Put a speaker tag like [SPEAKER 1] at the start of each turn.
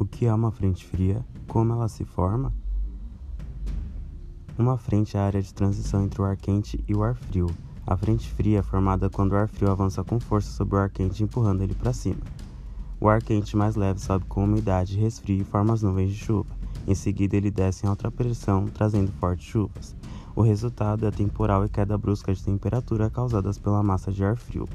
[SPEAKER 1] O que é uma frente fria? Como ela se forma? Uma frente é a área de transição entre o ar quente e o ar frio. A frente fria é formada quando o ar frio avança com força sobre o ar quente, empurrando ele para cima. O ar quente mais leve sobe com umidade, resfria e forma as nuvens de chuva. Em seguida, ele desce em alta pressão, trazendo fortes chuvas. O resultado é temporal e queda brusca de temperatura causadas pela massa de ar frio.